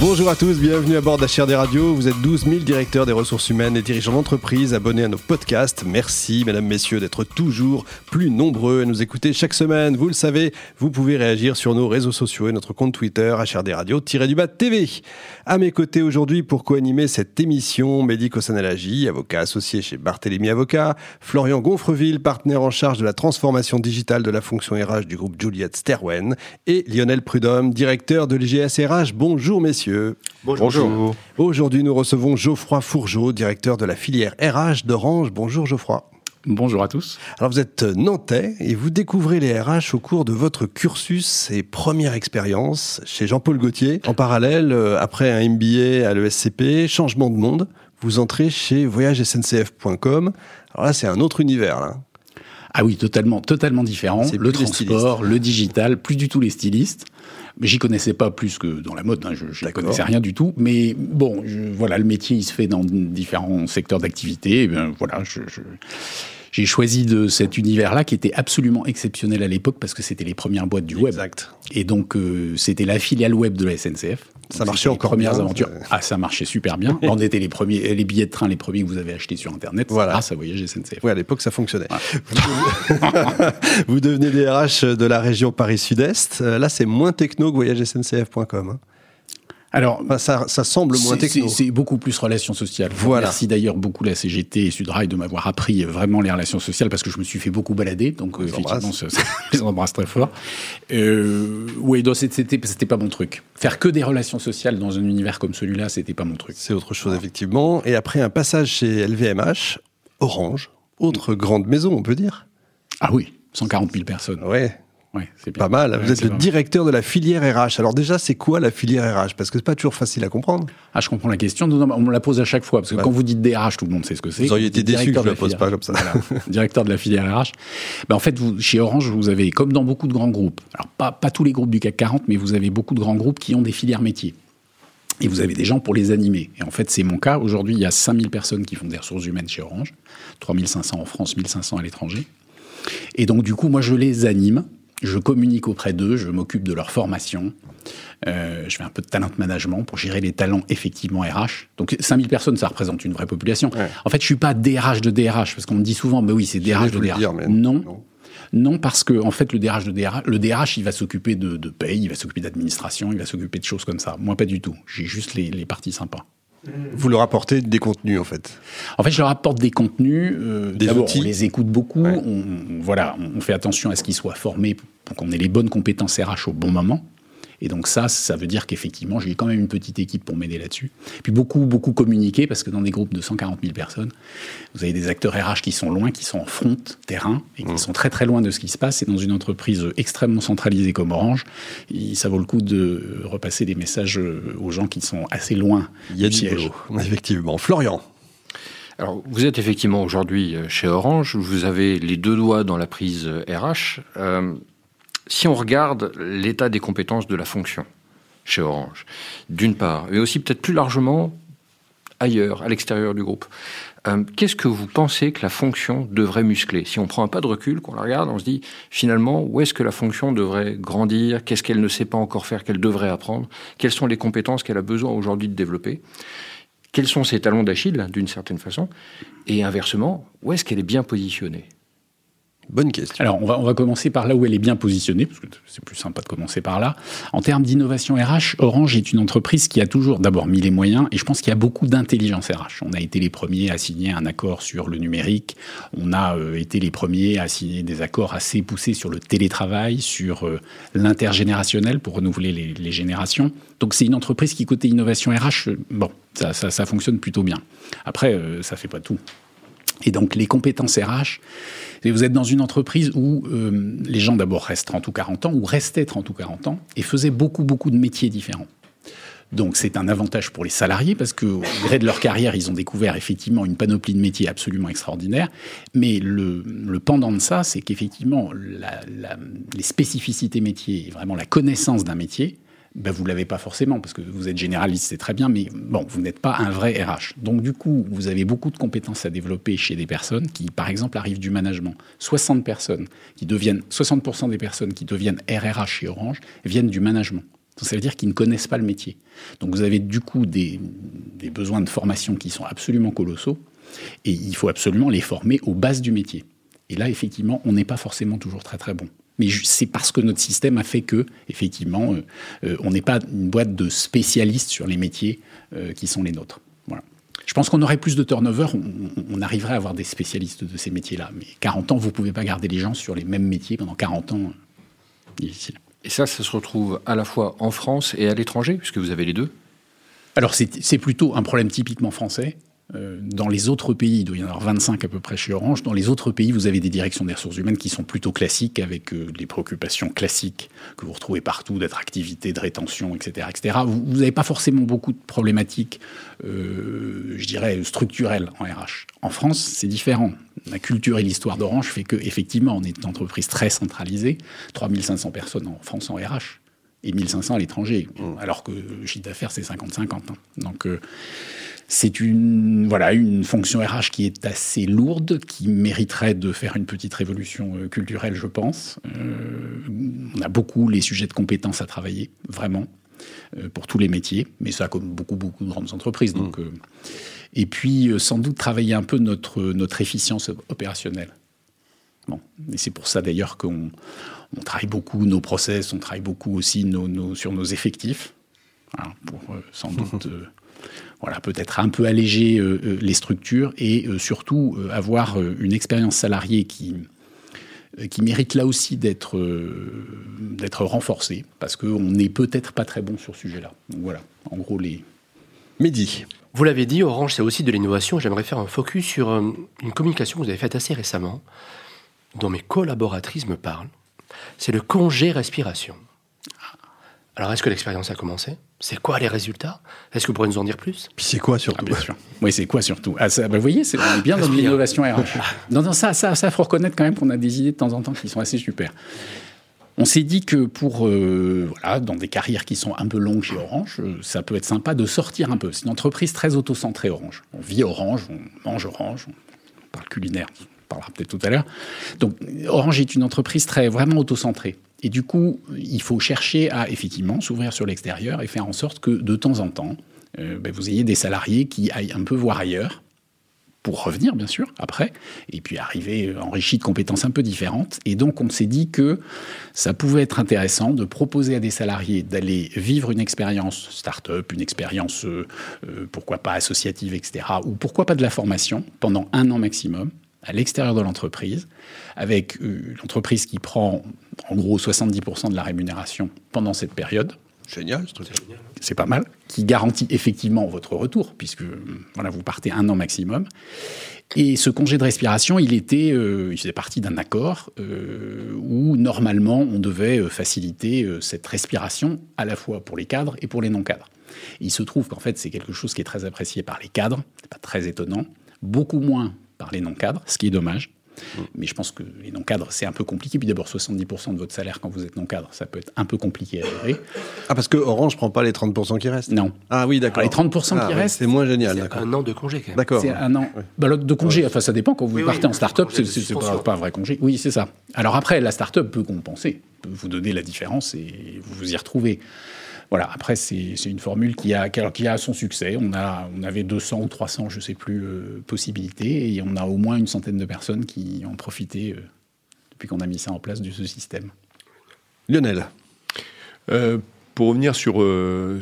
Bonjour à tous, bienvenue à bord d'HRD Radio. Vous êtes 12 000 directeurs des ressources humaines et dirigeants d'entreprise abonnés à nos podcasts. Merci, mesdames, messieurs, d'être toujours plus nombreux à nous écouter chaque semaine. Vous le savez, vous pouvez réagir sur nos réseaux sociaux et notre compte Twitter, HRD Radio-du-bas TV. À mes côtés aujourd'hui pour co-animer cette émission, Médico Sanalagie, avocat associé chez Barthélémy Avocat, Florian Gonfreville, partenaire en charge de la transformation digitale de la fonction RH du groupe Juliette Sterwen, et Lionel Prudhomme, directeur de l'IGS RH. Bonjour, messieurs. Bonjour. Aujourd'hui, nous recevons Geoffroy Fourgeau, directeur de la filière RH d'Orange. Bonjour Geoffroy. Bonjour à tous. Alors vous êtes nantais et vous découvrez les RH au cours de votre cursus et première expérience chez Jean-Paul Gaultier. En parallèle, euh, après un MBA à l'ESCP, changement de monde, vous entrez chez voyagesncf.com. Alors là, c'est un autre univers. Là. Ah oui, totalement, totalement différent. Le transport, le digital, plus du tout les stylistes. Mais j'y connaissais pas plus que dans la mode, hein, je ne connaissais rien du tout. Mais bon, voilà, le métier, il se fait dans différents secteurs d'activité. Eh voilà, je, j'ai choisi de cet univers-là qui était absolument exceptionnel à l'époque parce que c'était les premières boîtes du web. Exact. Et donc, euh, c'était la filiale web de la SNCF. Ça marchait encore premières bien. aventures. Ah, ça marchait super bien. On était les premiers, les billets de train, les premiers que vous avez achetés sur Internet. Voilà. Grâce à Voyage SNCF. Oui, à l'époque, ça fonctionnait. vous devenez des RH de la région Paris-Sud-Est. Euh, Là, c'est moins techno que voyagesncf.com. Hein. Alors, enfin, ça, ça, semble moins techno. C'est beaucoup plus relations sociales. Voilà. Merci d'ailleurs beaucoup la CGT et Sudrail de m'avoir appris vraiment les relations sociales parce que je me suis fait beaucoup balader. Donc, euh, effectivement, ça, ça, je les embrasse très fort. Euh, oui, c'était pas mon truc. Faire que des relations sociales dans un univers comme celui-là, c'était pas mon truc. C'est autre chose, effectivement. Et après un passage chez LVMH, Orange, autre grande maison, on peut dire. Ah oui, 140 000 personnes. Ouais. Ouais, c'est pas mal. Vous êtes le directeur de la filière RH. Alors déjà, c'est quoi la filière RH Parce que c'est pas toujours facile à comprendre. Ah, je comprends la question. Non, non, on me la pose à chaque fois parce que Ouais. quand vous dites DRH, tout le monde sait ce que c'est. Vous auriez été déçu que je de la pose filière. pas comme ça. Voilà. directeur de la filière RH. Ben, en fait, vous, chez Orange, vous avez, comme dans beaucoup de grands groupes, alors pas, pas tous les groupes du CAC 40, mais vous avez beaucoup de grands groupes qui ont des filières métiers. Et vous avez des gens pour les animer. Et en fait, c'est mon cas. Aujourd'hui, il y a 5000 personnes qui font des ressources humaines chez Orange, 3500 en France, 1500 à l'étranger. Et donc, du coup, moi, je les anime. Je communique auprès d'eux, je m'occupe de leur formation, euh, je fais un peu de talent management pour gérer les talents effectivement RH. Donc 5000 personnes, ça représente une vraie population. Ouais. En fait, je suis pas DRH de DRH parce qu'on me dit souvent, mais oui, c'est DRH de DRH. dire, mais non. non. non. parce que en fait, le DRH de DRH, le DRH, il va s'occuper de, de paye, il va s'occuper d'administration, il va s'occuper de choses comme ça. Moi, pas du tout. J'ai juste les, les parties sympas. Vous leur apportez des contenus, en fait. En fait, je leur apporte des contenus. euh, Des d'abord, outils. On les écoute beaucoup. Ouais. On, on- voilà, on fait attention à ce qu'ils soient formés pour qu'on ait les bonnes compétences RH au bon moment. Et donc ça, ça veut dire qu'effectivement, j'ai quand même une petite équipe pour m'aider là-dessus. Puis beaucoup, beaucoup communiquer, parce que dans des groupes de 140 000 personnes, vous avez des acteurs RH qui sont loin, qui sont en front, terrain, et qui Mmh. sont très très loin de ce qui se passe. Et dans une entreprise extrêmement centralisée comme Orange, ça vaut le coup de repasser des messages aux gens qui sont assez loin Il y a du du siège. boulot, effectivement. Florian. Alors, vous êtes effectivement aujourd'hui euh, chez Orange, vous avez les deux doigts dans la prise RH. Euh, si on regarde l'état des compétences de la fonction chez Orange, d'une part, mais aussi peut-être plus largement ailleurs, à l'extérieur du groupe, euh, qu'est-ce que vous pensez que la fonction devrait muscler? Si on prend un pas de recul, qu'on la regarde, on se dit finalement où est-ce que la fonction devrait grandir? Qu'est-ce qu'elle ne sait pas encore faire qu'elle devrait apprendre? Quelles sont les compétences qu'elle a besoin aujourd'hui de développer? Quels sont ses talons d'Achille, d'une certaine façon, et inversement, où est-ce qu'elle est bien positionnée? Bonne question. Alors, on va, on va commencer par là où elle est bien positionnée, parce que c'est plus sympa de commencer par là. En termes d'innovation RH, Orange est une entreprise qui a toujours d'abord mis les moyens, et je pense qu'il y a beaucoup d'intelligence RH. On a été les premiers à signer un accord sur le numérique, on a euh, été les premiers à signer des accords assez poussés sur le télétravail, sur euh, l'intergénérationnel pour renouveler les, générations. Donc c'est une entreprise qui, côté innovation RH, euh, bon, ça, ça, ça fonctionne plutôt bien. Après, euh, ça fait pas tout. Et donc les compétences RH, vous êtes dans une entreprise où euh, les gens d'abord restent 30 ou 40 ans, ou restaient 30 ou 40 ans, et faisaient beaucoup, beaucoup de métiers différents. Donc c'est un avantage pour les salariés parce qu'au gré de leur carrière, ils ont découvert effectivement une panoplie de métiers absolument extraordinaire. Mais le, pendant de ça, c'est qu'effectivement, les spécificités métiers, vraiment la connaissance d'un métier, ben vous ne l'avez pas forcément, parce que vous êtes généraliste, c'est très bien, mais bon, vous n'êtes pas un vrai RH. Donc du coup, vous avez beaucoup de compétences à développer chez des personnes qui, par exemple, arrivent du management. 60 personnes qui deviennent, 60% des personnes qui deviennent RRH chez Orange viennent du management. Ça veut dire qu'ils ne connaissent pas le métier. Donc vous avez du coup des, des besoins de formation qui sont absolument colossaux, et il faut absolument les former aux bases du métier. Et là, effectivement, on n'est pas forcément toujours très très bon mais c'est parce que notre système a fait que, effectivement, euh, euh, on n'est pas une boîte de spécialistes sur les métiers euh, qui sont les nôtres. Voilà. Je pense qu'on aurait plus de turnover, on, arriverait à avoir des spécialistes de ces métiers-là. Mais 40 ans, vous ne pouvez pas garder les gens sur les mêmes métiers pendant 40 ans. difficile. Et ça, ça se retrouve à la fois en France et à l'étranger, puisque vous avez les deux? Alors c'est plutôt un problème typiquement français. Euh, dans les autres pays, il doit y en avoir 25 à peu près chez Orange. Dans les autres pays, vous avez des directions des ressources humaines qui sont plutôt classiques, avec euh, les préoccupations classiques que vous retrouvez partout, d'attractivité, de rétention, etc. etc. Vous n'avez pas forcément beaucoup de problématiques, euh, je dirais, structurelles en RH. En France, c'est différent. La culture et l'histoire d'Orange fait que, effectivement, on est une entreprise très centralisée. 3500 personnes en France en RH et 1500 à l'étranger, mmh. alors que le chiffre d'affaires, c'est 50-50. Hein. Donc, c'est une, voilà, une fonction RH qui est assez lourde, qui mériterait de faire une petite révolution euh, culturelle, je pense. Euh, on a beaucoup les sujets de compétences à travailler, vraiment, euh, pour tous les métiers, mais ça comme beaucoup, beaucoup de grandes entreprises. Donc, mmh. et puis, sans doute, travailler un peu notre, notre efficience opérationnelle. Bon. Et c'est pour ça d'ailleurs qu'on on travaille beaucoup nos process, on travaille beaucoup aussi nos, sur nos effectifs, pour sans doute voilà, peut-être un peu alléger euh, euh, les structures et euh, surtout avoir une expérience salariée qui, qui mérite là aussi d'être d'être renforcée parce qu'on n'est peut-être pas très bon sur ce sujet-là. voilà, en gros les. Midi. Vous l'avez dit, Orange, c'est aussi de l'innovation. J'aimerais faire un focus sur une communication que vous avez faite assez récemment, dont mes collaboratrices me parlent. C'est le congé respiration. Alors, est-ce que l'expérience a commencé? C'est quoi les résultats? Est-ce que vous pourriez nous en dire plus? Puis c'est quoi surtout? Ah, Bien sûr. Oui, c'est quoi surtout? Ah, bah, Vous voyez, c'est bien dans l'innovation RH. non, non, ça, ça, ça, faut reconnaître quand même qu'on a des idées de temps en temps qui sont assez super. On s'est dit que pour, euh, voilà, dans des carrières qui sont un peu longues chez Orange, euh, ça peut être sympa de sortir un peu. C'est une entreprise très auto-centrée, Orange. On vit Orange, on mange Orange, on parle culinaire, on parlera peut-être tout à l'heure. Donc, Orange est une entreprise très, vraiment auto-centrée. Et du coup, il faut chercher à effectivement s'ouvrir sur l'extérieur et faire en sorte que de temps en temps, euh, ben, vous ayez des salariés qui aillent un peu voir ailleurs pour revenir bien sûr après, et puis arriver enrichi de compétences un peu différentes. Et donc on s'est dit que ça pouvait être intéressant de proposer à des salariés d'aller vivre une expérience start-up, une expérience euh, euh, pourquoi pas associative, etc., ou pourquoi pas de la formation pendant un an maximum à l'extérieur de l'entreprise, avec une entreprise qui prend en gros 70% de la rémunération pendant cette période. Génial, c'est pas mal. Qui garantit effectivement votre retour, puisque voilà, vous partez un an maximum. Et ce congé de respiration, il était, euh, il faisait partie d'un accord euh, où normalement on devait euh, faciliter cette respiration à la fois pour les cadres et pour les non-cadres. Il se trouve qu'en fait c'est quelque chose qui est très apprécié par les cadres, c'est pas très étonnant, beaucoup moins par les non-cadres, ce qui est dommage. Mm. Mais je pense que les non-cadres, c'est un peu compliqué. Puis d'abord, 70% de votre salaire quand vous êtes non-cadre, ça peut être un peu compliqué à gérer. Ah, parce que Orange prend pas les 30% qui restent? Non. Ah oui, d'accord. Les 30% ah, qui restent. C'est moins génial. C'est un an de congé, quand même. D'accord. C'est un an bah, de congé. Enfin, ça dépend. Quand vous partez en start-up, c'est pas, pas un vrai congé. Oui, c'est ça. Alors après, la start-up peut compenser, peut vous donner la différence et vous vous y retrouvez. Voilà, après, c'est une formule qui a, qui a son succès. On, a, on avait 200 ou 300, je ne sais plus, euh, possibilités, et on a au moins une centaine de personnes qui ont profité euh, depuis qu'on a mis ça en place de ce système. Lionel euh, pour revenir sur,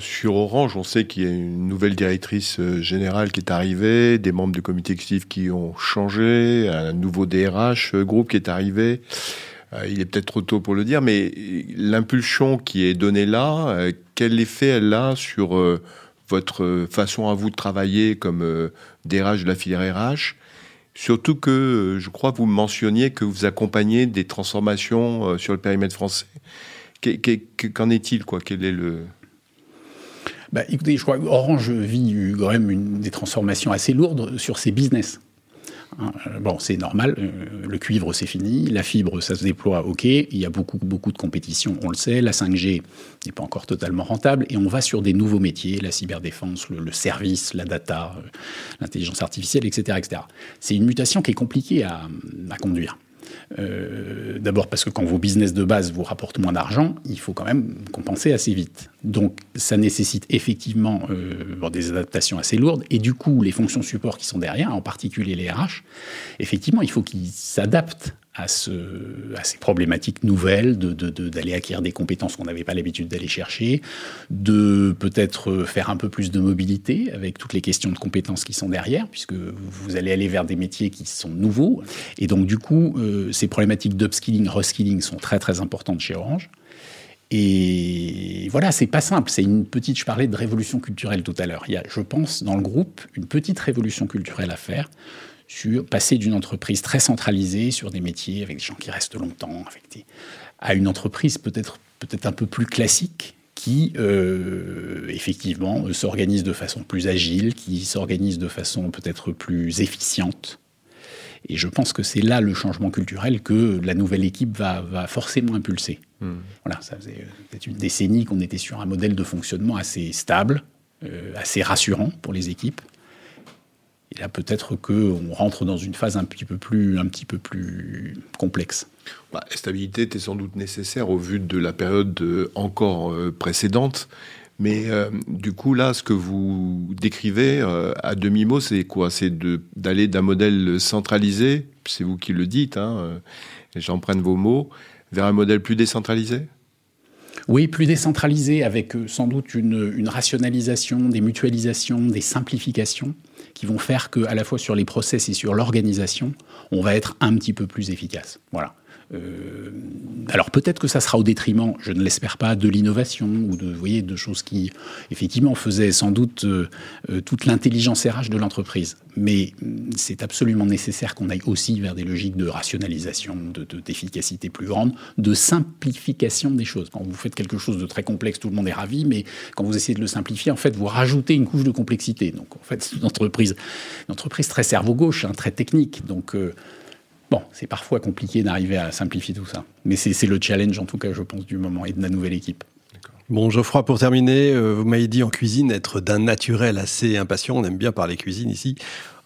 sur Orange, on sait qu'il y a une nouvelle directrice générale qui est arrivée, des membres du comité exécutif qui ont changé, un nouveau DRH groupe qui est arrivé. Euh, il est peut-être trop tôt pour le dire, mais l'impulsion qui est donnée là, euh, quel effet elle a sur euh, votre façon à vous de travailler comme DRH de la filière RH Surtout que je crois vous mentionniez que vous accompagnez des transformations sur le périmètre français. Qu'en est-il Quel est le bah, écoutez, je crois Orange vit quand même des transformations assez lourdes sur ses business. Hein, euh, bon, c'est normal, euh, le cuivre c'est fini, la fibre ça se déploie, ok, il y a beaucoup, beaucoup de compétition, on le sait, la 5G n'est pas encore totalement rentable, et on va sur des nouveaux métiers, la cyberdéfense, le, service, la data, euh, l'intelligence artificielle, etc. etc. C'est une mutation qui est compliquée à conduire. Euh, d'abord parce que quand vos business de base vous rapportent moins d'argent, il faut quand même compenser assez vite. Donc ça nécessite effectivement euh, des adaptations assez lourdes. Et du coup, les fonctions support qui sont derrière, en particulier les RH, effectivement, il faut qu'ils s'adaptent à, ce, à ces problématiques nouvelles, d'aller acquérir des compétences qu'on n'avait pas l'habitude d'aller chercher, de peut-être faire un peu plus de mobilité avec toutes les questions de compétences qui sont derrière, puisque vous allez aller vers des métiers qui sont nouveaux. Et donc, du coup, euh, ces problématiques d'upskilling, reskilling sont très, très importantes chez Orange. Et voilà, c'est pas simple. C'est une petite. Je parlais de révolution culturelle tout à l'heure. Il y a, je pense, dans le groupe, une petite révolution culturelle à faire sur passer d'une entreprise très centralisée sur des métiers avec des gens qui restent longtemps, à une entreprise peut-être peut-être un peu plus classique qui euh, effectivement s'organise de façon plus agile, qui s'organise de façon peut-être plus efficiente. Et je pense que c'est là le changement culturel que la nouvelle équipe va, va forcément impulser. Hmm. Voilà, ça faisait euh, peut-être une décennie qu'on était sur un modèle de fonctionnement assez stable, euh, assez rassurant pour les équipes. Et là, peut-être qu'on rentre dans une phase un petit peu plus, un petit peu plus complexe. Bah, la stabilité était sans doute nécessaire au vu de la période euh, encore euh, précédente. Mais euh, du coup, là, ce que vous décrivez à demi-mot, c'est quoi? C'est d'aller d'un modèle centralisé, c'est vous qui le dites, hein, prenne vos mots, vers un modèle plus décentralisé? Oui, plus décentralisé, avec sans doute une, une, rationalisation, des mutualisations, des simplifications qui vont faire que, à la fois sur les process et sur l'organisation, on va être un petit peu plus efficace. Voilà. Euh, alors peut-être que ça sera au détriment, je ne l'espère pas, de l'innovation ou de, voyez, de choses qui effectivement faisaient sans doute euh, euh, toute l'intelligence RH de l'entreprise. Mais mm, c'est absolument nécessaire qu'on aille aussi vers des logiques de rationalisation, d'efficacité de, plus grande, de simplification des choses. Quand vous faites quelque chose de très complexe, tout le monde est ravi, mais quand vous essayez de le simplifier, en fait, vous rajoutez une couche de complexité. Donc en fait, c'est une entreprise, une entreprise très cerveau gauche, hein, très technique. Donc Bon, c'est parfois compliqué d'arriver à simplifier tout ça. Mais c'est le challenge, en tout cas, je pense, du moment et de la nouvelle équipe. Bon, Geoffroy, pour terminer, euh, vous m'avez dit en cuisine être d'un naturel assez impatient. On aime bien parler cuisine ici.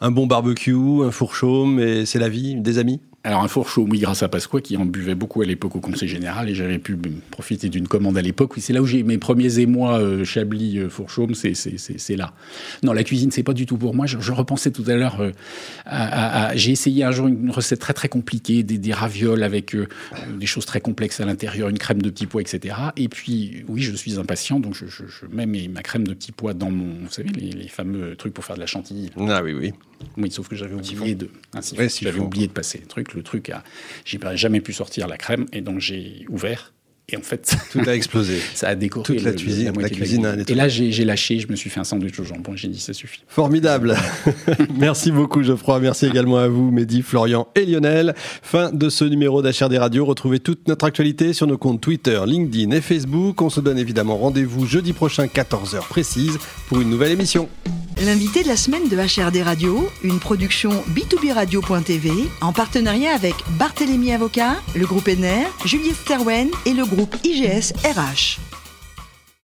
Un bon barbecue, un four chaume, et c'est la vie, des amis? Alors un four chaud, oui, grâce à Pasqua, qui en buvait beaucoup à l'époque au Conseil Général, et j'avais pu profiter d'une commande à l'époque. Oui, c'est là où j'ai mes premiers émois euh, Chablis euh, four chaume, c'est là. Non, la cuisine, c'est pas du tout pour moi. Je, repensais tout à l'heure euh, à, j'ai essayé un jour une recette très très compliquée, des, des ravioles avec euh, des choses très complexes à l'intérieur, une crème de petits pois, etc. Et puis, oui, je suis impatient, donc je, mets ma crème de petits pois dans mon, vous savez, les, fameux trucs pour faire de la chantilly. Ah oui, oui. Oui, sauf que j'avais oublié de, ainsi, j'avais oublié de passer le truc le truc a, j'ai jamais pu sortir la crème et donc j'ai ouvert et en fait, tout a explosé. ça a décoré toute la, cuisine. La, cuisine a et là, j'ai lâché, je me suis fait un sandwich au jambon. J'ai dit ça suffit. Formidable. merci beaucoup, Geoffroy. Merci également à vous, Mehdi, Florian et Lionel. Fin de ce numéro d'HRD Radio. Retrouvez toute notre actualité sur nos comptes Twitter, LinkedIn et Facebook. On se donne évidemment rendez-vous jeudi prochain, 14h précise, pour une nouvelle émission. L'invité de la semaine de HRD Radio, une production b2b radio.tv en partenariat avec Barthélémy Avocat, le groupe NR, Juliette Sterwen et le groupe IGS RH.